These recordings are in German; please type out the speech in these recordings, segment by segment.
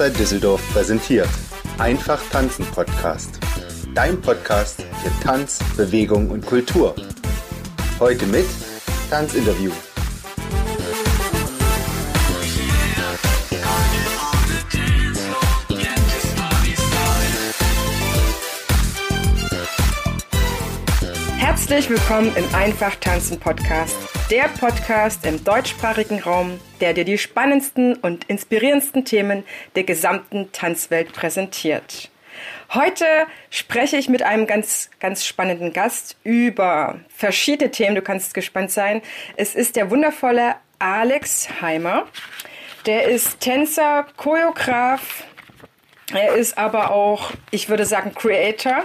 Tanzside Düsseldorf präsentiert Einfach Tanzen Podcast. Dein Podcast für Tanz, Bewegung und Kultur. Heute mit Tanzinterview. Herzlich willkommen im Einfach Tanzen Podcast. Der Podcast im deutschsprachigen Raum, der dir die spannendsten und inspirierendsten Themen der gesamten Tanzwelt präsentiert. Heute spreche ich mit einem ganz, ganz spannenden Gast über verschiedene Themen. Du kannst gespannt sein. Es ist der wundervolle Alex Heimer. Der ist Tänzer, Choreograf. Er ist aber auch, ich würde sagen, Creator.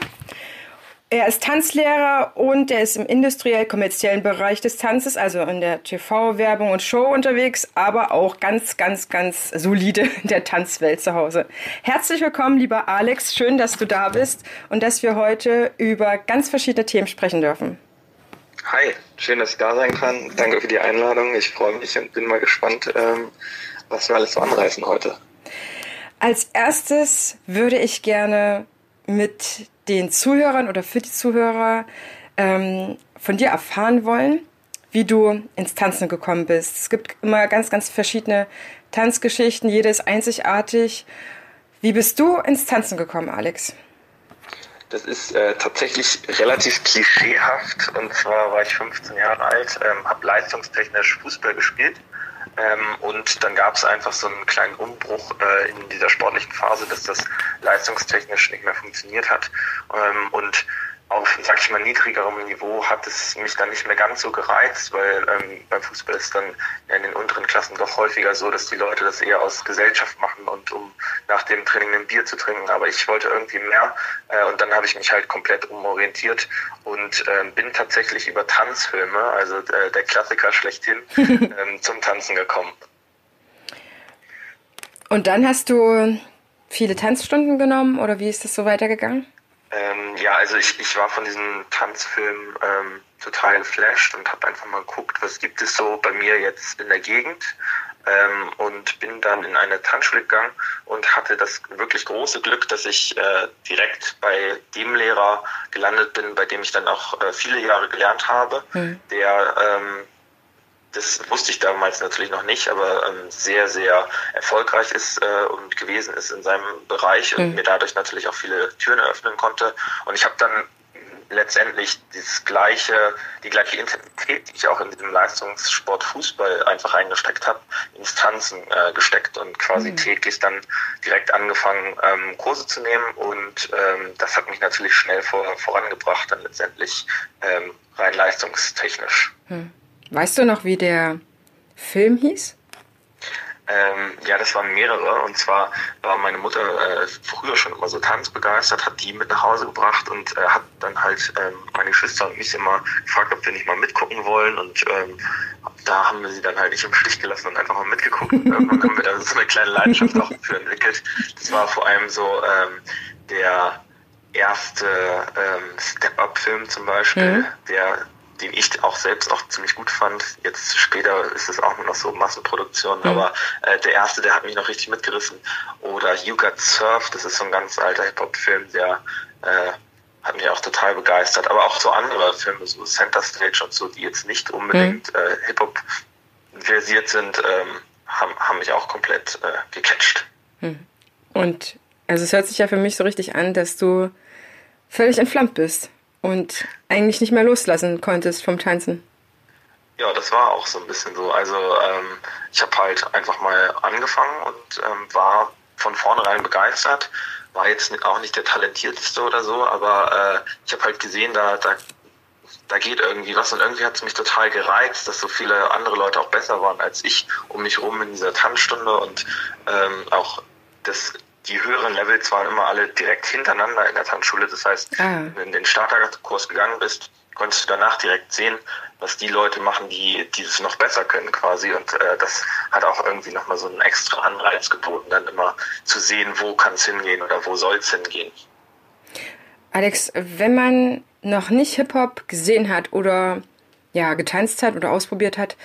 Er ist Tanzlehrer und er ist im industriell-kommerziellen Bereich des Tanzes, also in der TV-Werbung und Show unterwegs, aber auch ganz, ganz, ganz solide in der Tanzwelt zu Hause. Herzlich willkommen, lieber Alex. Schön, dass du da bist und dass wir heute über ganz verschiedene Themen sprechen dürfen. Hi, schön, dass ich da sein kann. Danke für die Einladung. Ich freue mich und bin mal gespannt, ähm, was wir alles so anreißen heute. Als erstes würde ich gerne mit den Zuhörern oder für die Zuhörer ähm, von dir erfahren wollen, wie du ins Tanzen gekommen bist. Es gibt immer ganz, ganz verschiedene Tanzgeschichten, jede ist einzigartig. Wie bist du ins Tanzen gekommen, Alex? Das ist äh, tatsächlich relativ klischeehaft. Und zwar war ich 15 Jahre alt, ähm, habe leistungstechnisch Fußball gespielt ähm, und dann gab es einfach so einen kleinen Umbruch äh, in dieser sportlichen Phase, dass das leistungstechnisch nicht mehr funktioniert hat. Ähm, und auf, sag ich mal, niedrigerem Niveau hat es mich dann nicht mehr ganz so gereizt, weil ähm, beim Fußball ist dann in den unteren Klassen doch häufiger so, dass die Leute das eher aus Gesellschaft machen und um nach dem Training ein Bier zu trinken. Aber ich wollte irgendwie mehr äh, und dann habe ich mich halt komplett umorientiert und äh, bin tatsächlich über Tanzfilme, also äh, der Klassiker schlechthin, ähm, zum Tanzen gekommen. Und dann hast du viele Tanzstunden genommen oder wie ist das so weitergegangen? Ja, also ich, ich war von diesem Tanzfilm ähm, total geflasht und habe einfach mal geguckt, was gibt es so bei mir jetzt in der Gegend ähm, und bin dann in eine Tanzschule gegangen und hatte das wirklich große Glück, dass ich äh, direkt bei dem Lehrer gelandet bin, bei dem ich dann auch äh, viele Jahre gelernt habe, mhm. der ähm, das wusste ich damals natürlich noch nicht, aber ähm, sehr, sehr erfolgreich ist äh, und gewesen ist in seinem Bereich und mhm. mir dadurch natürlich auch viele Türen eröffnen konnte. Und ich habe dann letztendlich das gleiche, die gleiche Intensität, die ich auch in diesem Leistungssport Fußball einfach eingesteckt habe, ins Tanzen äh, gesteckt und quasi mhm. täglich dann direkt angefangen, ähm, Kurse zu nehmen. Und ähm, das hat mich natürlich schnell vor, vorangebracht, dann letztendlich ähm, rein leistungstechnisch. Mhm. Weißt du noch, wie der Film hieß? Ähm, ja, das waren mehrere. Und zwar war meine Mutter äh, früher schon immer so tanzbegeistert, hat die mit nach Hause gebracht und äh, hat dann halt ähm, meine Geschwister und mich immer gefragt, ob wir nicht mal mitgucken wollen. Und ähm, da haben wir sie dann halt nicht im Stich gelassen und einfach mal mitgeguckt. Und irgendwann haben wir da so eine kleine Leidenschaft auch für entwickelt. Das war vor allem so ähm, der erste ähm, Step-Up-Film zum Beispiel, mhm. der den ich auch selbst auch ziemlich gut fand. Jetzt später ist es auch nur noch so Massenproduktion, mhm. aber äh, der erste, der hat mich noch richtig mitgerissen. Oder You Got Surf, das ist so ein ganz alter Hip-Hop-Film, der äh, hat mich auch total begeistert. Aber auch so andere Filme, so Center Stage und so, die jetzt nicht unbedingt mhm. äh, Hip-Hop versiert sind, ähm, haben, haben mich auch komplett äh, gecatcht. Mhm. Und also es hört sich ja für mich so richtig an, dass du völlig entflammt bist und eigentlich nicht mehr loslassen konntest vom Tanzen. Ja, das war auch so ein bisschen so. Also ähm, ich habe halt einfach mal angefangen und ähm, war von vornherein begeistert. War jetzt auch nicht der talentierteste oder so, aber äh, ich habe halt gesehen, da, da, da geht irgendwie was und irgendwie hat es mich total gereizt, dass so viele andere Leute auch besser waren als ich um mich rum in dieser Tanzstunde und ähm, auch das die höheren Levels waren immer alle direkt hintereinander in der Tanzschule. Das heißt, ah. wenn du in den Starterkurs gegangen bist, konntest du danach direkt sehen, was die Leute machen, die, es noch besser können quasi. Und äh, das hat auch irgendwie nochmal so einen extra Anreiz geboten, dann immer zu sehen, wo kann es hingehen oder wo soll es hingehen. Alex, wenn man noch nicht Hip-Hop gesehen hat oder ja, getanzt hat oder ausprobiert hat,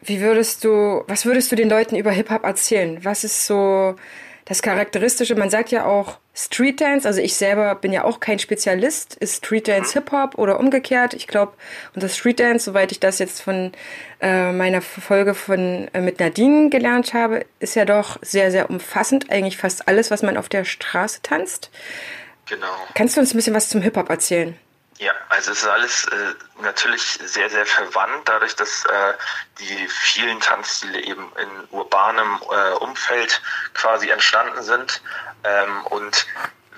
wie würdest du, was würdest du den Leuten über Hip-Hop erzählen? Was ist so das Charakteristische, man sagt ja auch Street Dance, also ich selber bin ja auch kein Spezialist, ist Street Dance Hip Hop oder umgekehrt. Ich glaube, und das Street Dance, soweit ich das jetzt von äh, meiner Folge von äh, mit Nadine gelernt habe, ist ja doch sehr, sehr umfassend. Eigentlich fast alles, was man auf der Straße tanzt. Genau. Kannst du uns ein bisschen was zum Hip Hop erzählen? Ja, also es ist alles äh, natürlich sehr, sehr verwandt, dadurch, dass äh, die vielen Tanzstile eben in urbanem äh, Umfeld quasi entstanden sind. Ähm, und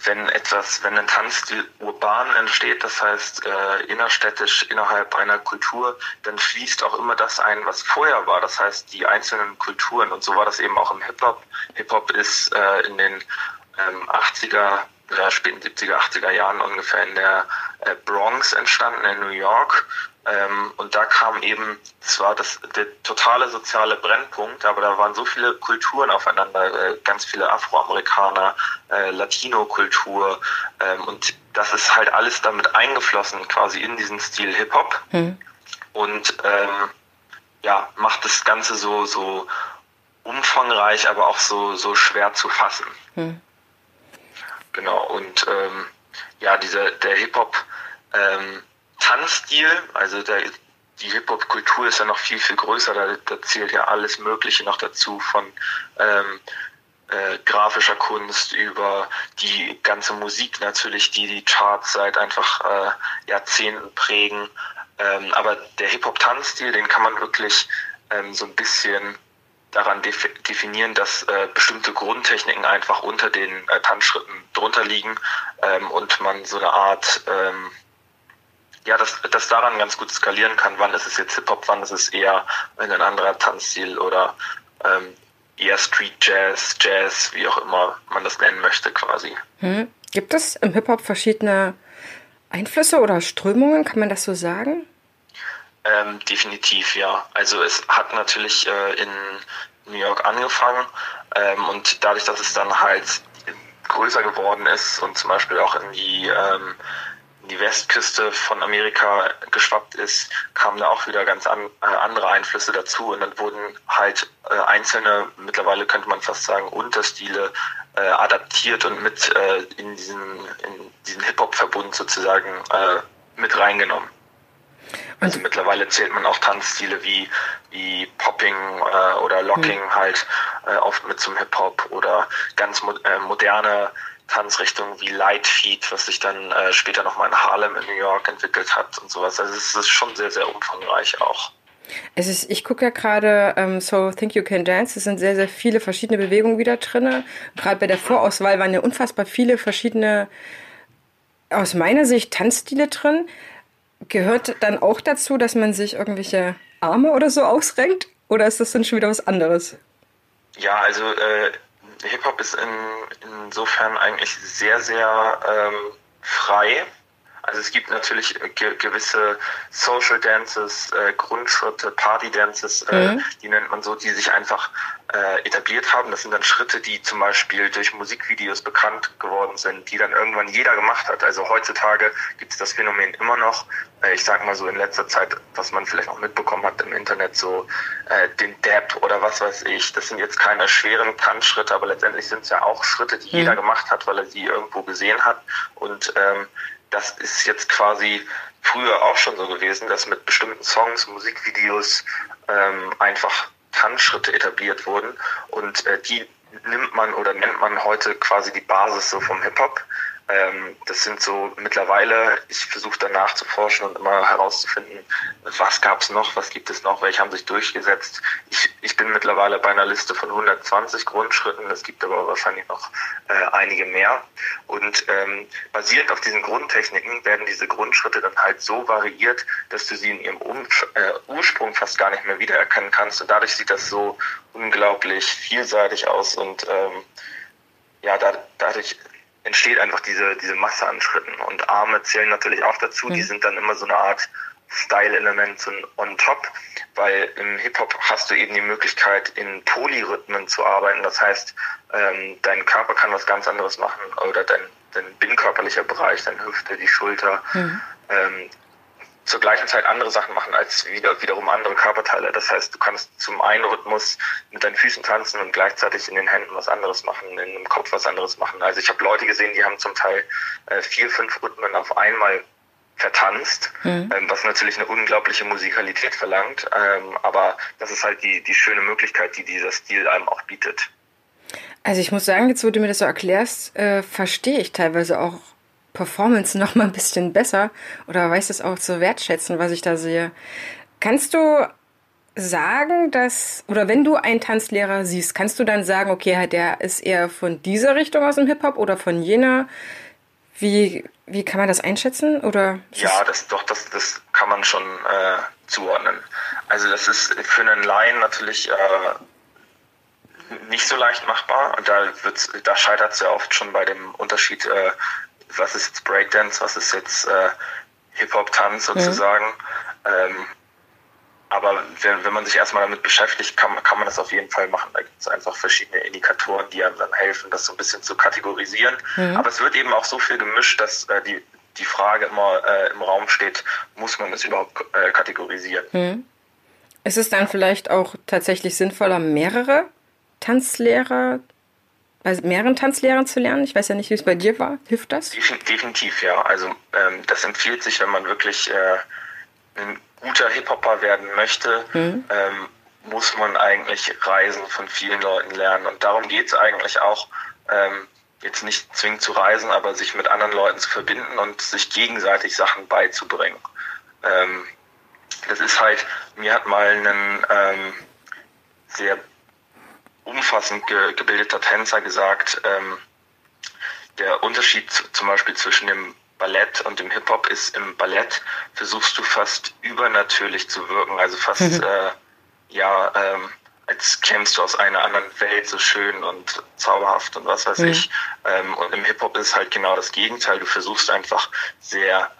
wenn etwas, wenn ein Tanzstil urban entsteht, das heißt äh, innerstädtisch innerhalb einer Kultur, dann fließt auch immer das ein, was vorher war. Das heißt die einzelnen Kulturen. Und so war das eben auch im Hip-Hop. Hip-Hop ist äh, in den ähm, 80er ja, späten 70er, 80er Jahren ungefähr in der äh, Bronx entstanden, in New York. Ähm, und da kam eben, zwar das der totale soziale Brennpunkt, aber da waren so viele Kulturen aufeinander, äh, ganz viele Afroamerikaner, äh, Latino-Kultur ähm, und das ist halt alles damit eingeflossen, quasi in diesen Stil Hip-Hop. Mhm. Und ähm, ja, macht das Ganze so, so umfangreich, aber auch so, so schwer zu fassen. Mhm. Genau, und ähm, ja, dieser der Hip-Hop ähm, also der, die Hip-Hop-Kultur ist ja noch viel, viel größer, da, da zählt ja alles Mögliche noch dazu, von ähm, äh, grafischer Kunst über die ganze Musik natürlich, die die Charts seit einfach äh, Jahrzehnten prägen. Ähm, aber der Hip-Hop-Tanzstil, den kann man wirklich ähm, so ein bisschen daran definieren, dass äh, bestimmte Grundtechniken einfach unter den äh, Tanzschritten drunter liegen ähm, und man so eine Art, ähm, ja, das, das daran ganz gut skalieren kann, wann ist es jetzt Hip-Hop, wann ist es eher ein anderer Tanzstil oder ähm, eher Street Jazz, Jazz, wie auch immer man das nennen möchte quasi. Hm. Gibt es im Hip-Hop verschiedene Einflüsse oder Strömungen, kann man das so sagen? Ähm, definitiv, ja. Also es hat natürlich äh, in New York angefangen ähm, und dadurch, dass es dann halt größer geworden ist und zum Beispiel auch in die, ähm, in die Westküste von Amerika geschwappt ist, kamen da auch wieder ganz an, äh, andere Einflüsse dazu und dann wurden halt äh, einzelne, mittlerweile könnte man fast sagen, Unterstile äh, adaptiert und mit äh, in diesen, in diesen Hip-Hop-Verbund sozusagen äh, mit reingenommen. Also mittlerweile zählt man auch Tanzstile wie, wie Popping äh, oder Locking mhm. halt äh, oft mit zum Hip-Hop oder ganz mo äh, moderne Tanzrichtungen wie Light Feet, was sich dann äh, später nochmal in Harlem in New York entwickelt hat und sowas. Also es ist schon sehr, sehr umfangreich auch. Es ist, ich gucke ja gerade ähm, So Think You Can Dance, es sind sehr, sehr viele verschiedene Bewegungen wieder drin. Gerade bei der Vorauswahl waren ja unfassbar viele verschiedene, aus meiner Sicht, Tanzstile drin. Gehört dann auch dazu, dass man sich irgendwelche Arme oder so ausrenkt? Oder ist das dann schon wieder was anderes? Ja, also äh, Hip-Hop ist in, insofern eigentlich sehr, sehr ähm, frei. Also es gibt natürlich ge gewisse Social Dances, äh, Grundschritte, Party Dances, äh, mhm. die nennt man so, die sich einfach äh, etabliert haben. Das sind dann Schritte, die zum Beispiel durch Musikvideos bekannt geworden sind, die dann irgendwann jeder gemacht hat. Also heutzutage gibt es das Phänomen immer noch. Äh, ich sag mal so in letzter Zeit, was man vielleicht auch mitbekommen hat im Internet, so äh, den Dab oder was weiß ich. Das sind jetzt keine schweren Tanzschritte, aber letztendlich sind es ja auch Schritte, die mhm. jeder gemacht hat, weil er sie irgendwo gesehen hat. Und ähm, das ist jetzt quasi früher auch schon so gewesen, dass mit bestimmten Songs, Musikvideos ähm, einfach Tanzschritte etabliert wurden und äh, die nimmt man oder nennt man heute quasi die Basis so vom Hip-Hop. Ähm, das sind so mittlerweile, ich versuche danach zu forschen und immer herauszufinden, was gab es noch, was gibt es noch, welche haben sich durchgesetzt. Ich, ich bin mittlerweile bei einer Liste von 120 Grundschritten, es gibt aber wahrscheinlich noch äh, einige mehr. Und ähm, basierend auf diesen Grundtechniken werden diese Grundschritte dann halt so variiert, dass du sie in ihrem um äh, Ursprung fast gar nicht mehr wiedererkennen kannst. Und dadurch sieht das so unglaublich vielseitig aus und ähm, ja, da, dadurch entsteht einfach diese, diese Masse an Schritten. Und Arme zählen natürlich auch dazu. Mhm. Die sind dann immer so eine Art Style-Element on top, weil im Hip-Hop hast du eben die Möglichkeit, in Polyrhythmen zu arbeiten. Das heißt, ähm, dein Körper kann was ganz anderes machen oder dein, dein binnkörperlicher Bereich, deine Hüfte, die Schulter. Mhm. Ähm, zur gleichen Zeit andere Sachen machen als wieder, wiederum andere Körperteile. Das heißt, du kannst zum einen Rhythmus mit deinen Füßen tanzen und gleichzeitig in den Händen was anderes machen, in dem Kopf was anderes machen. Also ich habe Leute gesehen, die haben zum Teil äh, vier, fünf Rhythmen auf einmal vertanzt, mhm. ähm, was natürlich eine unglaubliche Musikalität verlangt. Ähm, aber das ist halt die, die schöne Möglichkeit, die dieser Stil einem auch bietet. Also ich muss sagen, jetzt wo du mir das so erklärst, äh, verstehe ich teilweise auch Performance noch mal ein bisschen besser oder weiß es auch zu wertschätzen, was ich da sehe. Kannst du sagen, dass, oder wenn du einen Tanzlehrer siehst, kannst du dann sagen, okay, der ist eher von dieser Richtung aus dem Hip-Hop oder von jener? Wie, wie kann man das einschätzen? Oder ja, das doch, das, das kann man schon äh, zuordnen. Also das ist für einen Laien natürlich äh, nicht so leicht machbar. Und da da scheitert es ja oft schon bei dem Unterschied, äh, was ist jetzt Breakdance, was ist jetzt äh, Hip-Hop-Tanz sozusagen. Mhm. Ähm, aber wenn, wenn man sich erstmal damit beschäftigt, kann, kann man das auf jeden Fall machen. Da gibt es einfach verschiedene Indikatoren, die einem dann helfen, das so ein bisschen zu kategorisieren. Mhm. Aber es wird eben auch so viel gemischt, dass äh, die, die Frage immer äh, im Raum steht, muss man es überhaupt äh, kategorisieren? Mhm. Ist es dann vielleicht auch tatsächlich sinnvoller, mehrere Tanzlehrer bei mehreren Tanzlehrern zu lernen? Ich weiß ja nicht, wie es bei dir war. Hilft das? Definitiv, ja. Also ähm, das empfiehlt sich, wenn man wirklich äh, ein guter Hip-Hopper werden möchte, mhm. ähm, muss man eigentlich Reisen von vielen Leuten lernen. Und darum geht es eigentlich auch, ähm, jetzt nicht zwingend zu reisen, aber sich mit anderen Leuten zu verbinden und sich gegenseitig Sachen beizubringen. Ähm, das ist halt, mir hat mal ein ähm, sehr umfassend ge gebildeter Tänzer gesagt, ähm, der Unterschied zum Beispiel zwischen dem Ballett und dem Hip-Hop ist, im Ballett versuchst du fast übernatürlich zu wirken, also fast, mhm. äh, ja, ähm, als kämst du aus einer anderen Welt so schön und zauberhaft und was weiß mhm. ich. Ähm, und im Hip-Hop ist halt genau das Gegenteil. Du versuchst einfach sehr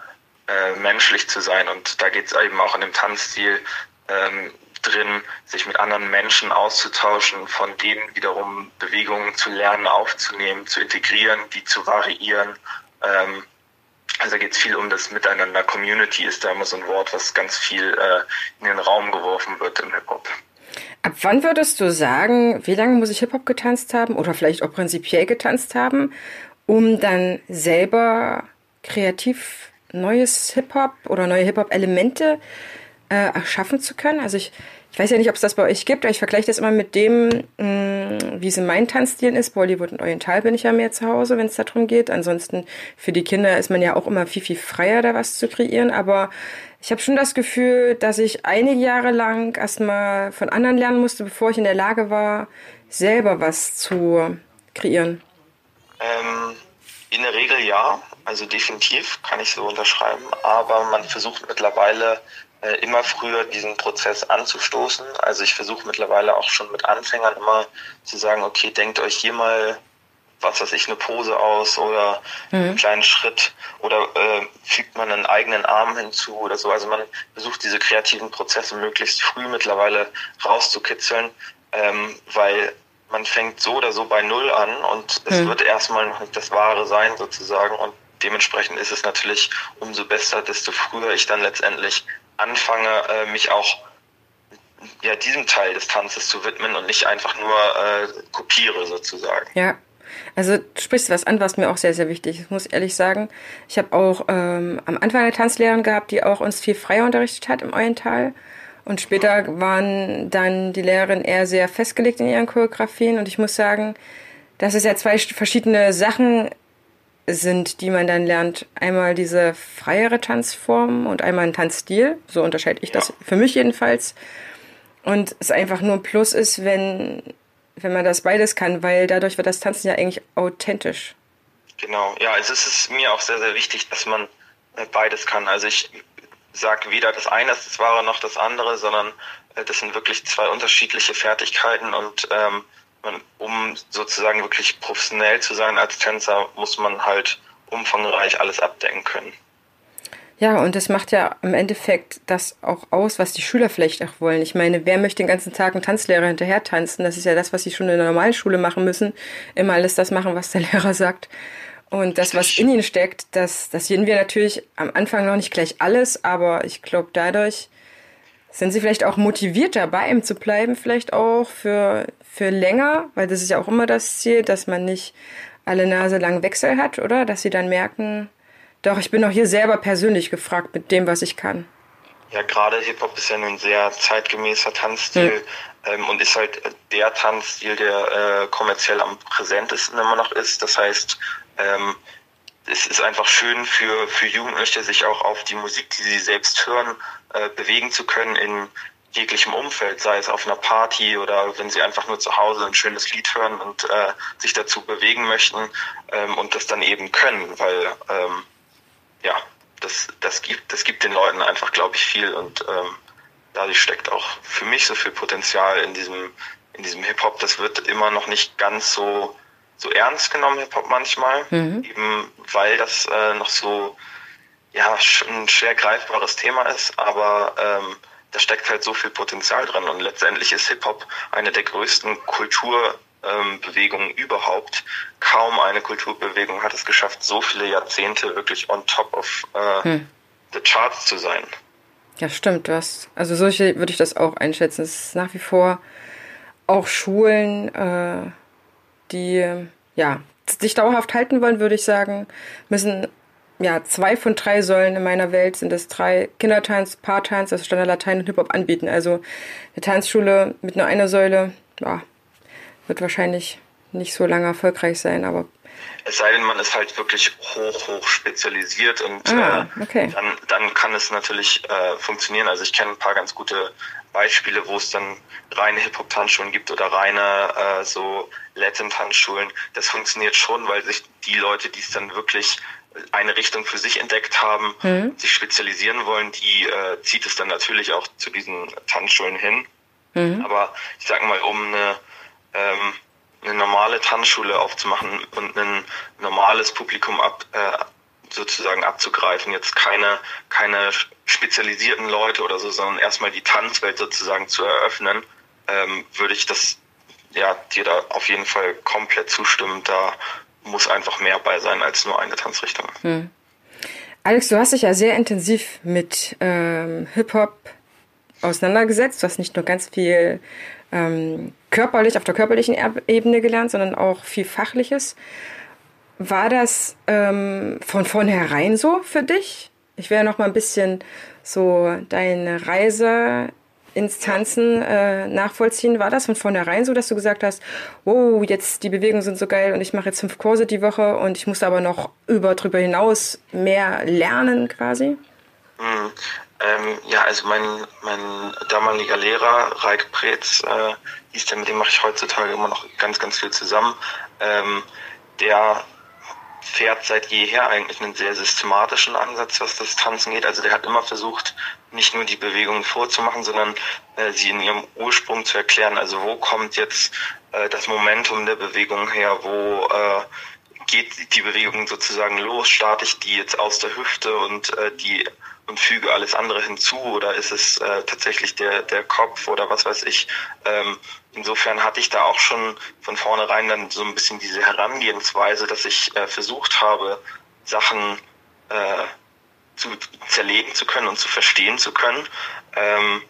äh, menschlich zu sein. Und da geht es eben auch in dem Tanzstil ähm, drin, sich mit anderen Menschen auszutauschen, von denen wiederum Bewegungen zu lernen, aufzunehmen, zu integrieren, die zu variieren. Ähm, also geht es viel um das Miteinander. Community ist da immer so ein Wort, was ganz viel äh, in den Raum geworfen wird im Hip-Hop. Ab wann würdest du sagen, wie lange muss ich Hip-Hop getanzt haben oder vielleicht auch prinzipiell getanzt haben, um dann selber kreativ neues Hip-Hop oder neue Hip-Hop-Elemente äh, erschaffen zu können? Also ich ich weiß ja nicht, ob es das bei euch gibt, aber ich vergleiche das immer mit dem, mm, wie es in meinen Tanzstilen ist. Bollywood und Oriental bin ich ja mehr zu Hause, wenn es darum geht. Ansonsten für die Kinder ist man ja auch immer viel, viel freier, da was zu kreieren. Aber ich habe schon das Gefühl, dass ich einige Jahre lang erstmal von anderen lernen musste, bevor ich in der Lage war, selber was zu kreieren. Ähm, in der Regel ja, also definitiv kann ich so unterschreiben. Aber man versucht mittlerweile äh, immer früher diesen Prozess anzustoßen. Also ich versuche mittlerweile auch schon mit Anfängern immer zu sagen, okay, denkt euch hier mal was weiß ich, eine Pose aus oder mhm. einen kleinen Schritt oder äh, fügt man einen eigenen Arm hinzu oder so. Also man versucht diese kreativen Prozesse möglichst früh mittlerweile rauszukitzeln, ähm, weil man fängt so oder so bei Null an und es mhm. wird erstmal noch nicht das Wahre sein sozusagen und dementsprechend ist es natürlich umso besser, desto früher ich dann letztendlich anfange, äh, mich auch ja, diesem Teil des Tanzes zu widmen und nicht einfach nur äh, kopiere sozusagen. Ja. Also du sprichst was an, was mir auch sehr, sehr wichtig ist, muss ehrlich sagen. Ich habe auch ähm, am Anfang eine Tanzlehrerin gehabt, die auch uns viel freier unterrichtet hat im Oriental. Und später waren dann die Lehrerinnen eher sehr festgelegt in ihren Choreografien. Und ich muss sagen, dass es ja zwei verschiedene Sachen sind, die man dann lernt. Einmal diese freiere Tanzform und einmal ein Tanzstil. So unterscheide ich das für mich jedenfalls. Und es einfach nur ein Plus ist, wenn, wenn man das beides kann, weil dadurch wird das Tanzen ja eigentlich authentisch. Genau, ja, es ist mir auch sehr, sehr wichtig, dass man äh, beides kann. Also ich sage weder das eine ist das Wahre noch das andere, sondern äh, das sind wirklich zwei unterschiedliche Fertigkeiten und ähm, um sozusagen wirklich professionell zu sein als Tänzer, muss man halt umfangreich alles abdecken können. Ja, und das macht ja im Endeffekt das auch aus, was die Schüler vielleicht auch wollen. Ich meine, wer möchte den ganzen Tag einen Tanzlehrer hinterher tanzen? Das ist ja das, was sie schon in der normalen Schule machen müssen. Immer alles das machen, was der Lehrer sagt. Und das, was in ihnen steckt, das, das sehen wir natürlich am Anfang noch nicht gleich alles, aber ich glaube, dadurch sind sie vielleicht auch motivierter, bei ihm zu bleiben, vielleicht auch für, für länger, weil das ist ja auch immer das Ziel, dass man nicht alle Nase lang Wechsel hat, oder? Dass sie dann merken, doch, ich bin auch hier selber persönlich gefragt mit dem, was ich kann. Ja, gerade Hip-Hop ist ja ein sehr zeitgemäßer Tanzstil mhm. ähm, und ist halt der Tanzstil, der äh, kommerziell am präsentesten immer noch ist. Das heißt, ähm, es ist einfach schön für, für Jugendliche, sich auch auf die Musik, die sie selbst hören, äh, bewegen zu können in jeglichem Umfeld, sei es auf einer Party oder wenn sie einfach nur zu Hause ein schönes Lied hören und äh, sich dazu bewegen möchten ähm, und das dann eben können, weil ähm, ja, das, das, gibt, das gibt den Leuten einfach, glaube ich, viel und ähm, dadurch steckt auch für mich so viel Potenzial in diesem, in diesem Hip-Hop. Das wird immer noch nicht ganz so, so ernst genommen, Hip-Hop manchmal, mhm. eben weil das äh, noch so ja, ein schwer greifbares Thema ist, aber ähm, da steckt halt so viel Potenzial drin und letztendlich ist Hip-Hop eine der größten Kultur- ähm, überhaupt. Kaum eine Kulturbewegung hat es geschafft, so viele Jahrzehnte wirklich on top of äh, hm. the charts zu sein. Ja, stimmt. Du hast, also solche würde ich das auch einschätzen. Es ist nach wie vor auch Schulen, äh, die ja sich dauerhaft halten wollen, würde ich sagen, müssen ja, zwei von drei Säulen in meiner Welt sind es drei Kindertanz, Paartanz, also Standard Latein und Hip-Hop anbieten. Also eine Tanzschule mit nur einer Säule, ja, wird wahrscheinlich nicht so lange erfolgreich sein, aber. Es sei denn, man ist halt wirklich hoch, hoch spezialisiert und ah, äh, okay. äh, dann, dann kann es natürlich äh, funktionieren. Also ich kenne ein paar ganz gute Beispiele, wo es dann reine Hip-Hop-Tanzschulen gibt oder reine äh, so Latin-Tanzschulen. Das funktioniert schon, weil sich die Leute, die es dann wirklich eine Richtung für sich entdeckt haben, mhm. sich spezialisieren wollen, die äh, zieht es dann natürlich auch zu diesen Tanzschulen hin. Mhm. Aber ich sag mal, um eine ähm, eine normale Tanzschule aufzumachen und ein normales Publikum ab, äh, sozusagen abzugreifen. Jetzt keine, keine spezialisierten Leute oder so, sondern erstmal die Tanzwelt sozusagen zu eröffnen, ähm, würde ich das ja dir da auf jeden Fall komplett zustimmen. Da muss einfach mehr bei sein als nur eine Tanzrichtung. Hm. Alex, du hast dich ja sehr intensiv mit ähm, Hip-Hop auseinandergesetzt. Du hast nicht nur ganz viel ähm, körperlich, auf der körperlichen Ebene gelernt, sondern auch viel Fachliches. War das ähm, von vornherein so für dich? Ich werde noch mal ein bisschen so deine Reise ins Tanzen äh, nachvollziehen. War das von vornherein so, dass du gesagt hast, wow, jetzt die Bewegungen sind so geil und ich mache jetzt fünf Kurse die Woche und ich muss aber noch über drüber hinaus mehr lernen quasi? Mhm. Ähm, ja, also mein, mein damaliger Lehrer, Raik Preetz, äh, hieß der, mit dem mache ich heutzutage immer noch ganz, ganz viel zusammen. Ähm, der fährt seit jeher eigentlich einen sehr systematischen Ansatz, was das Tanzen geht. Also der hat immer versucht, nicht nur die Bewegungen vorzumachen, sondern äh, sie in ihrem Ursprung zu erklären. Also wo kommt jetzt äh, das Momentum der Bewegung her? Wo äh, geht die Bewegung sozusagen los? Starte ich die jetzt aus der Hüfte und äh, die und füge alles andere hinzu oder ist es äh, tatsächlich der, der Kopf oder was weiß ich. Ähm, insofern hatte ich da auch schon von vornherein dann so ein bisschen diese Herangehensweise, dass ich äh, versucht habe, Sachen äh, zu zerlegen zu können und zu verstehen zu können. Ähm,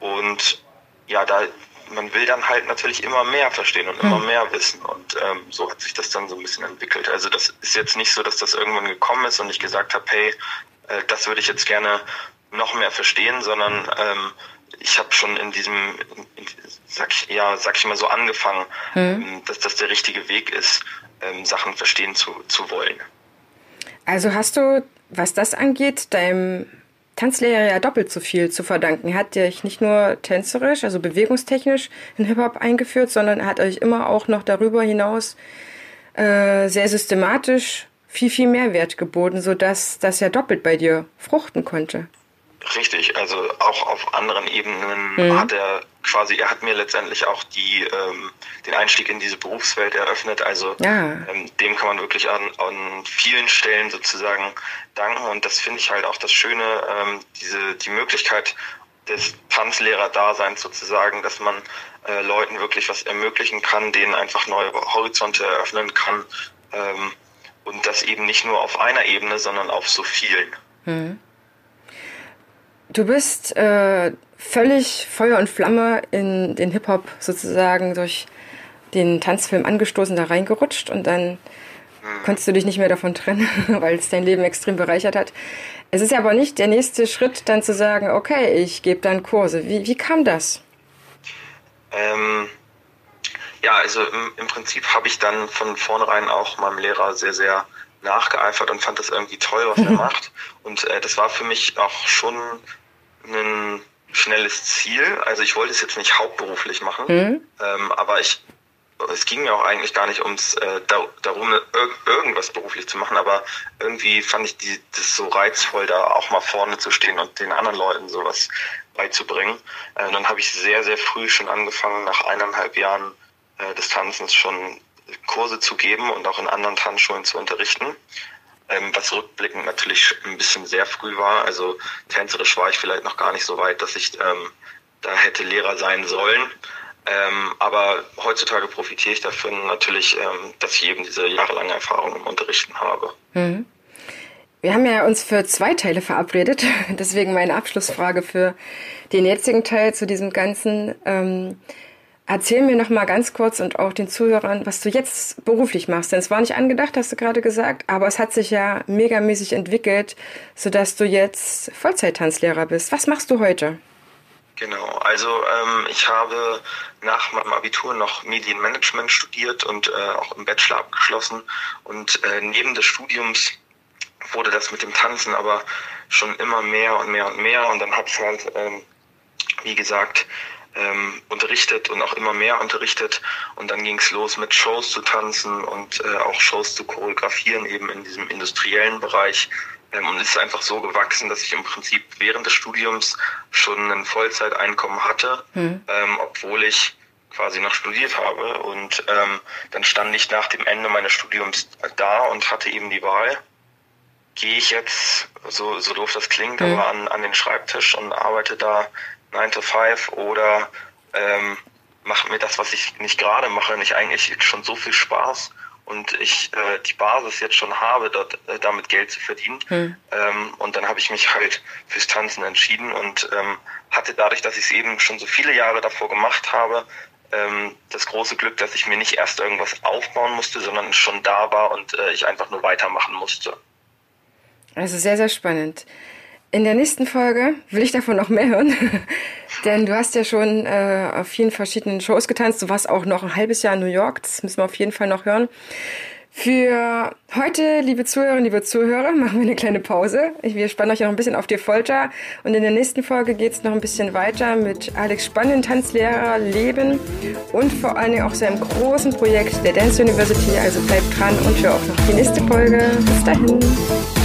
und ja, da man will dann halt natürlich immer mehr verstehen und immer hm. mehr wissen. Und ähm, so hat sich das dann so ein bisschen entwickelt. Also das ist jetzt nicht so, dass das irgendwann gekommen ist und ich gesagt habe, hey, äh, das würde ich jetzt gerne noch mehr verstehen, sondern ähm, ich habe schon in diesem, in, sag ich, ja, sag ich mal so angefangen, mhm. dass das der richtige Weg ist, ähm, Sachen verstehen zu, zu wollen. Also hast du, was das angeht, deinem Tanzlehrer ja doppelt so viel zu verdanken. Er hat dich nicht nur tänzerisch, also bewegungstechnisch in Hip-Hop eingeführt, sondern er hat euch immer auch noch darüber hinaus äh, sehr systematisch viel, viel Mehrwert geboten, sodass das ja doppelt bei dir fruchten konnte. Richtig, also auch auf anderen Ebenen mhm. hat er quasi, er hat mir letztendlich auch die, ähm, den Einstieg in diese Berufswelt eröffnet. Also ja. ähm, dem kann man wirklich an, an vielen Stellen sozusagen danken. Und das finde ich halt auch das Schöne, ähm, diese die Möglichkeit des Tanzlehrer-Daseins sozusagen, dass man äh, Leuten wirklich was ermöglichen kann, denen einfach neue Horizonte eröffnen kann. Ähm, und das eben nicht nur auf einer Ebene, sondern auf so vielen. Hm. Du bist äh, völlig Feuer und Flamme in den Hip-Hop sozusagen durch den Tanzfilm angestoßen da reingerutscht und dann hm. konntest du dich nicht mehr davon trennen, weil es dein Leben extrem bereichert hat. Es ist ja aber nicht der nächste Schritt, dann zu sagen, okay, ich gebe dann Kurse. Wie, wie kam das? Ähm, ja, also im, im Prinzip habe ich dann von vornherein auch meinem Lehrer sehr, sehr nachgeeifert und fand das irgendwie toll, was er macht. Und äh, das war für mich auch schon ein schnelles Ziel. Also ich wollte es jetzt nicht hauptberuflich machen, mhm. ähm, aber ich es ging mir auch eigentlich gar nicht ums äh, darum, ir irgendwas beruflich zu machen, aber irgendwie fand ich die, das so reizvoll, da auch mal vorne zu stehen und den anderen Leuten sowas beizubringen. Äh, dann habe ich sehr, sehr früh schon angefangen, nach eineinhalb Jahren äh, des Tanzens schon Kurse zu geben und auch in anderen Tanzschulen zu unterrichten. Ähm, was rückblickend natürlich ein bisschen sehr früh war. Also tänzerisch war ich vielleicht noch gar nicht so weit, dass ich ähm, da hätte Lehrer sein sollen. Ähm, aber heutzutage profitiere ich davon natürlich, ähm, dass ich eben diese jahrelange Erfahrung im Unterrichten habe. Mhm. Wir haben ja uns für zwei Teile verabredet, deswegen meine Abschlussfrage für den jetzigen Teil zu diesem Ganzen. Erzähl mir noch mal ganz kurz und auch den Zuhörern, was du jetzt beruflich machst. Denn es war nicht angedacht, hast du gerade gesagt, aber es hat sich ja megamäßig entwickelt, sodass du jetzt Vollzeit-Tanzlehrer bist. Was machst du heute? Genau, also ähm, ich habe nach meinem Abitur noch Medienmanagement studiert und äh, auch im Bachelor abgeschlossen. Und äh, neben des Studiums wurde das mit dem Tanzen aber schon immer mehr und mehr und mehr. Und dann habe ich halt, ähm, wie gesagt, ähm, unterrichtet und auch immer mehr unterrichtet. Und dann ging es los mit Shows zu tanzen und äh, auch Shows zu choreografieren, eben in diesem industriellen Bereich. Ähm, und es ist einfach so gewachsen, dass ich im Prinzip während des Studiums schon ein Vollzeiteinkommen hatte, mhm. ähm, obwohl ich quasi noch studiert habe. Und ähm, dann stand ich nach dem Ende meines Studiums da und hatte eben die Wahl, gehe ich jetzt, so, so doof das klingt, mhm. aber an, an den Schreibtisch und arbeite da 9 to 5 oder ähm, mache mir das, was ich nicht gerade mache, nicht eigentlich schon so viel Spaß und ich äh, die Basis jetzt schon habe, dort äh, damit Geld zu verdienen. Hm. Ähm, und dann habe ich mich halt fürs Tanzen entschieden und ähm, hatte dadurch, dass ich es eben schon so viele Jahre davor gemacht habe, ähm, das große Glück, dass ich mir nicht erst irgendwas aufbauen musste, sondern schon da war und äh, ich einfach nur weitermachen musste. Also sehr, sehr spannend. In der nächsten Folge will ich davon noch mehr hören, denn du hast ja schon äh, auf vielen verschiedenen Shows getanzt. Du warst auch noch ein halbes Jahr in New York, das müssen wir auf jeden Fall noch hören. Für heute, liebe Zuhörerinnen, liebe Zuhörer, machen wir eine kleine Pause. Wir spannen euch noch ein bisschen auf die Folter und in der nächsten Folge geht es noch ein bisschen weiter mit Alex Spannenden Tanzlehrer Leben und vor allen Dingen auch seinem großen Projekt der Dance University. Also bleibt dran und hör auch noch die nächste Folge. Bis dahin.